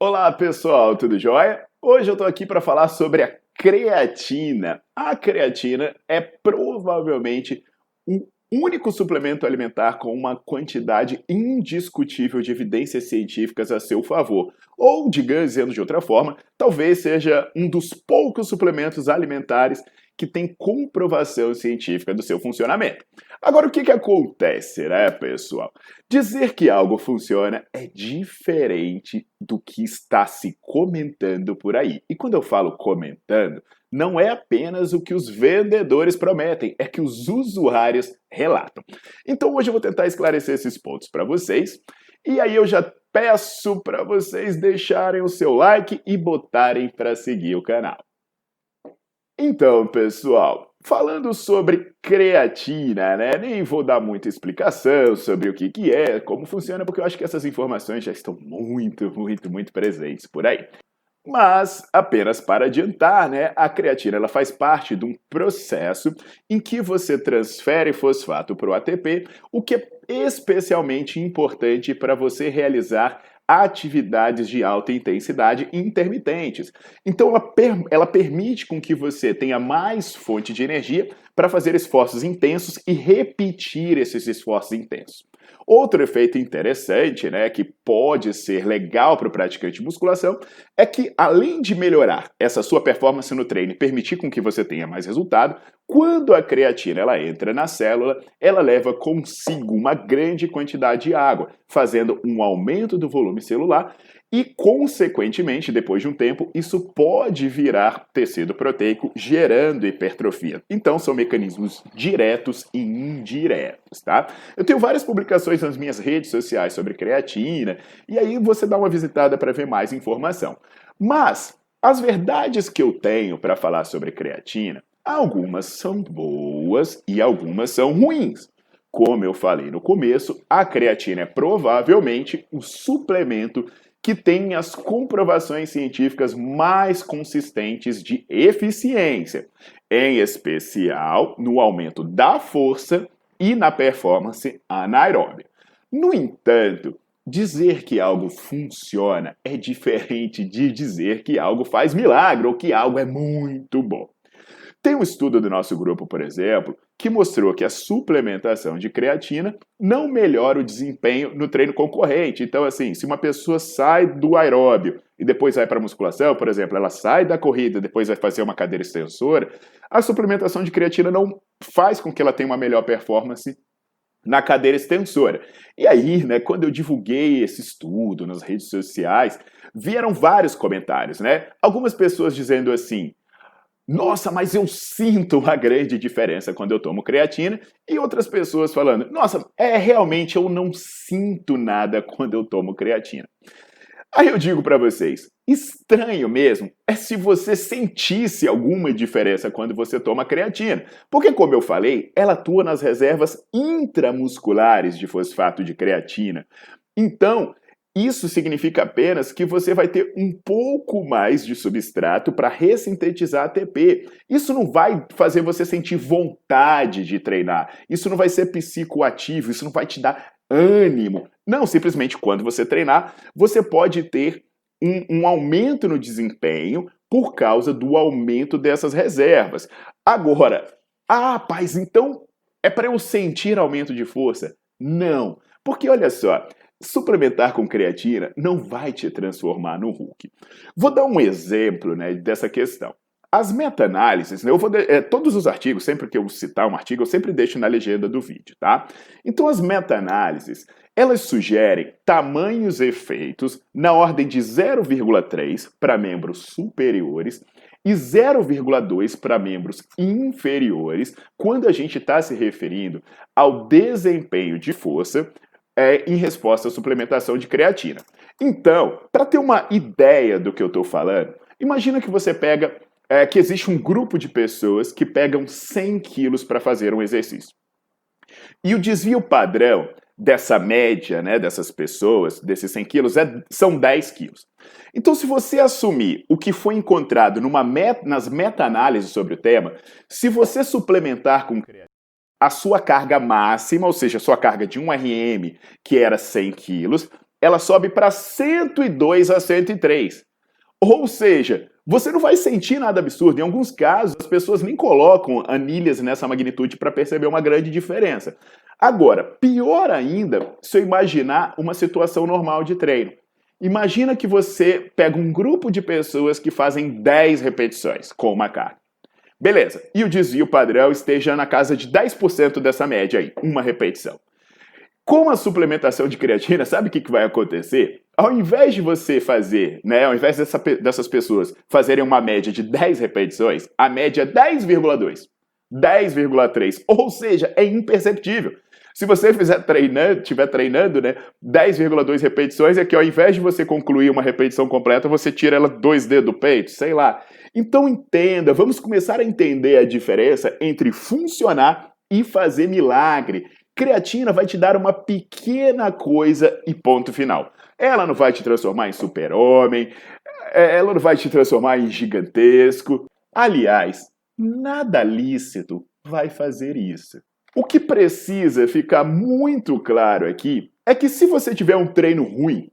Olá pessoal, tudo jóia? Hoje eu estou aqui para falar sobre a creatina. A creatina é provavelmente o único suplemento alimentar com uma quantidade indiscutível de evidências científicas a seu favor. Ou, digamos de outra forma, talvez seja um dos poucos suplementos alimentares que tem comprovação científica do seu funcionamento. Agora, o que, que acontece, né, pessoal? Dizer que algo funciona é diferente do que está se comentando por aí. E quando eu falo comentando, não é apenas o que os vendedores prometem, é que os usuários relatam. Então, hoje eu vou tentar esclarecer esses pontos para vocês. E aí eu já peço para vocês deixarem o seu like e botarem para seguir o canal. Então, pessoal, falando sobre creatina, né? Nem vou dar muita explicação sobre o que, que é, como funciona, porque eu acho que essas informações já estão muito, muito, muito presentes por aí. Mas, apenas para adiantar, né, a creatina ela faz parte de um processo em que você transfere fosfato para o ATP, o que é especialmente importante para você realizar atividades de alta intensidade intermitentes. Então, ela, per ela permite com que você tenha mais fonte de energia para fazer esforços intensos e repetir esses esforços intensos. Outro efeito interessante, né, que pode ser legal para o praticante de musculação, é que além de melhorar essa sua performance no treino e permitir com que você tenha mais resultado, quando a creatina ela entra na célula, ela leva consigo uma grande quantidade de água, fazendo um aumento do volume celular e, consequentemente, depois de um tempo, isso pode virar tecido proteico, gerando hipertrofia. Então, são mecanismos diretos e indiretos, tá? Eu tenho várias publicações nas minhas redes sociais sobre creatina, e aí você dá uma visitada para ver mais informação. Mas, as verdades que eu tenho para falar sobre creatina, algumas são boas e algumas são ruins. Como eu falei no começo, a creatina é provavelmente o suplemento que tem as comprovações científicas mais consistentes de eficiência, em especial no aumento da força e na performance anaeróbia. No entanto, dizer que algo funciona é diferente de dizer que algo faz milagre ou que algo é muito bom. Tem um estudo do nosso grupo, por exemplo, que mostrou que a suplementação de creatina não melhora o desempenho no treino concorrente. Então, assim, se uma pessoa sai do aeróbio e depois vai para a musculação, por exemplo, ela sai da corrida, depois vai fazer uma cadeira extensora, a suplementação de creatina não faz com que ela tenha uma melhor performance na cadeira extensora. E aí, né, quando eu divulguei esse estudo nas redes sociais, vieram vários comentários, né? Algumas pessoas dizendo assim: nossa, mas eu sinto uma grande diferença quando eu tomo creatina. E outras pessoas falando, nossa, é realmente eu não sinto nada quando eu tomo creatina. Aí eu digo para vocês, estranho mesmo é se você sentisse alguma diferença quando você toma creatina, porque como eu falei, ela atua nas reservas intramusculares de fosfato de creatina. Então, isso significa apenas que você vai ter um pouco mais de substrato para ressintetizar ATP. Isso não vai fazer você sentir vontade de treinar. Isso não vai ser psicoativo, isso não vai te dar ânimo. Não, simplesmente quando você treinar, você pode ter um, um aumento no desempenho por causa do aumento dessas reservas. Agora, ah, paz, então é para eu sentir aumento de força? Não, porque olha só, suplementar com creatina não vai te transformar no Hulk. Vou dar um exemplo né, dessa questão. As meta-análises, né, eu vou de, é, todos os artigos, sempre que eu citar um artigo, eu sempre deixo na legenda do vídeo, tá? Então as meta-análises, elas sugerem tamanhos efeitos na ordem de 0,3 para membros superiores e 0,2 para membros inferiores, quando a gente está se referindo ao desempenho de força é, em resposta à suplementação de creatina. Então, para ter uma ideia do que eu estou falando, imagina que você pega é que existe um grupo de pessoas que pegam 100 quilos para fazer um exercício. E o desvio padrão dessa média, né, dessas pessoas, desses 100 quilos, é, são 10 quilos. Então, se você assumir o que foi encontrado numa met, nas meta-análises sobre o tema, se você suplementar com a sua carga máxima, ou seja, a sua carga de 1 RM, que era 100 quilos, ela sobe para 102 a 103. Ou seja, você não vai sentir nada absurdo. Em alguns casos, as pessoas nem colocam anilhas nessa magnitude para perceber uma grande diferença. Agora, pior ainda, se eu imaginar uma situação normal de treino. Imagina que você pega um grupo de pessoas que fazem 10 repetições com uma carga. Beleza, e o desvio padrão esteja na casa de 10% dessa média aí, uma repetição. Com a suplementação de creatina, sabe o que, que vai acontecer? Ao invés de você fazer, né, ao invés dessa, dessas pessoas fazerem uma média de 10 repetições, a média é 10,2, 10,3, ou seja, é imperceptível. Se você fizer treinando, estiver treinando, né, 10,2 repetições é que ao invés de você concluir uma repetição completa, você tira ela dois dedos do peito, sei lá. Então entenda, vamos começar a entender a diferença entre funcionar e fazer milagre. Creatina vai te dar uma pequena coisa e ponto final. Ela não vai te transformar em super-homem, é, ela não vai te transformar em gigantesco. Aliás, nada lícito vai fazer isso. O que precisa ficar muito claro aqui é que se você tiver um treino ruim,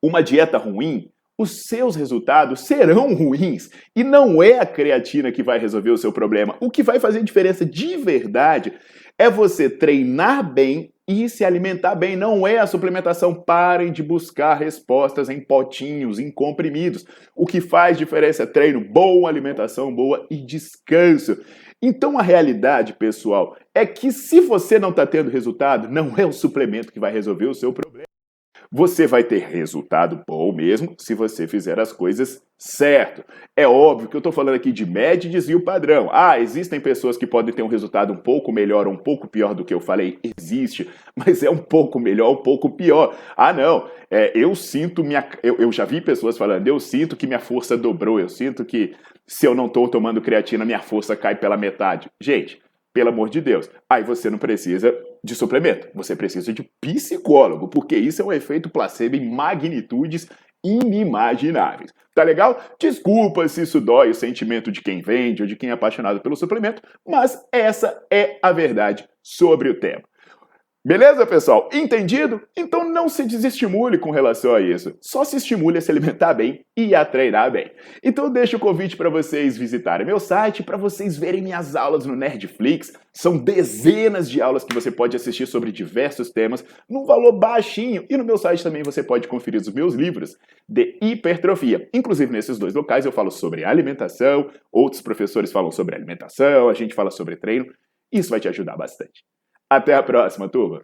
uma dieta ruim, os seus resultados serão ruins. E não é a creatina que vai resolver o seu problema. O que vai fazer diferença de verdade é você treinar bem e se alimentar bem. Não é a suplementação. Parem de buscar respostas em potinhos, em comprimidos. O que faz diferença é treino bom, alimentação boa e descanso. Então a realidade, pessoal, é que se você não está tendo resultado, não é o suplemento que vai resolver o seu problema. Você vai ter resultado bom mesmo se você fizer as coisas certo. É óbvio que eu estou falando aqui de média e desvio padrão. Ah, existem pessoas que podem ter um resultado um pouco melhor ou um pouco pior do que eu falei. Existe, mas é um pouco melhor, um pouco pior. Ah, não, é, eu sinto minha. Eu, eu já vi pessoas falando, eu sinto que minha força dobrou, eu sinto que se eu não estou tomando creatina, minha força cai pela metade. Gente, pelo amor de Deus. Aí você não precisa de suplemento, você precisa de psicólogo, porque isso é um efeito placebo em magnitudes inimagináveis. Tá legal? Desculpa se isso dói o sentimento de quem vende ou de quem é apaixonado pelo suplemento, mas essa é a verdade sobre o tema. Beleza, pessoal? Entendido? Então não se desestimule com relação a isso. Só se estimule a se alimentar bem e a treinar bem. Então deixo o convite para vocês visitarem meu site, para vocês verem minhas aulas no Nerdflix. São dezenas de aulas que você pode assistir sobre diversos temas num valor baixinho. E no meu site também você pode conferir os meus livros de hipertrofia. Inclusive nesses dois locais eu falo sobre alimentação, outros professores falam sobre alimentação, a gente fala sobre treino. Isso vai te ajudar bastante. Até a próxima, turma!